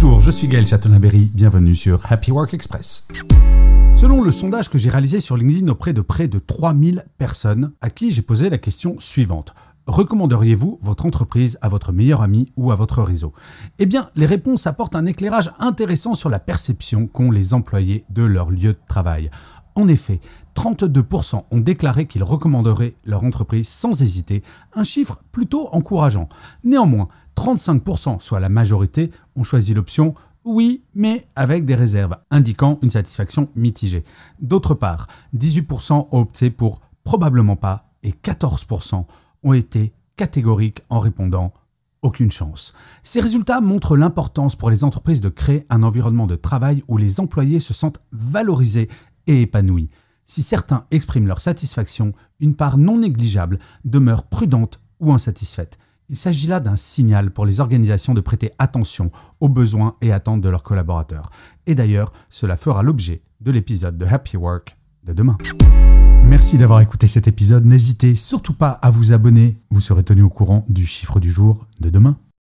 Bonjour, je suis Gaël Chatonaberry, bienvenue sur Happy Work Express. Selon le sondage que j'ai réalisé sur LinkedIn auprès de près de 3000 personnes, à qui j'ai posé la question suivante. Recommanderiez-vous votre entreprise à votre meilleur ami ou à votre réseau? Eh bien, les réponses apportent un éclairage intéressant sur la perception qu'ont les employés de leur lieu de travail. En effet, 32% ont déclaré qu'ils recommanderaient leur entreprise sans hésiter, un chiffre plutôt encourageant. Néanmoins, 35%, soit la majorité, ont choisi l'option oui, mais avec des réserves, indiquant une satisfaction mitigée. D'autre part, 18% ont opté pour probablement pas et 14% ont été catégoriques en répondant aucune chance. Ces résultats montrent l'importance pour les entreprises de créer un environnement de travail où les employés se sentent valorisés et épanouis. Si certains expriment leur satisfaction, une part non négligeable demeure prudente ou insatisfaite. Il s'agit là d'un signal pour les organisations de prêter attention aux besoins et attentes de leurs collaborateurs. Et d'ailleurs, cela fera l'objet de l'épisode de Happy Work de demain. Merci d'avoir écouté cet épisode. N'hésitez surtout pas à vous abonner. Vous serez tenu au courant du chiffre du jour de demain.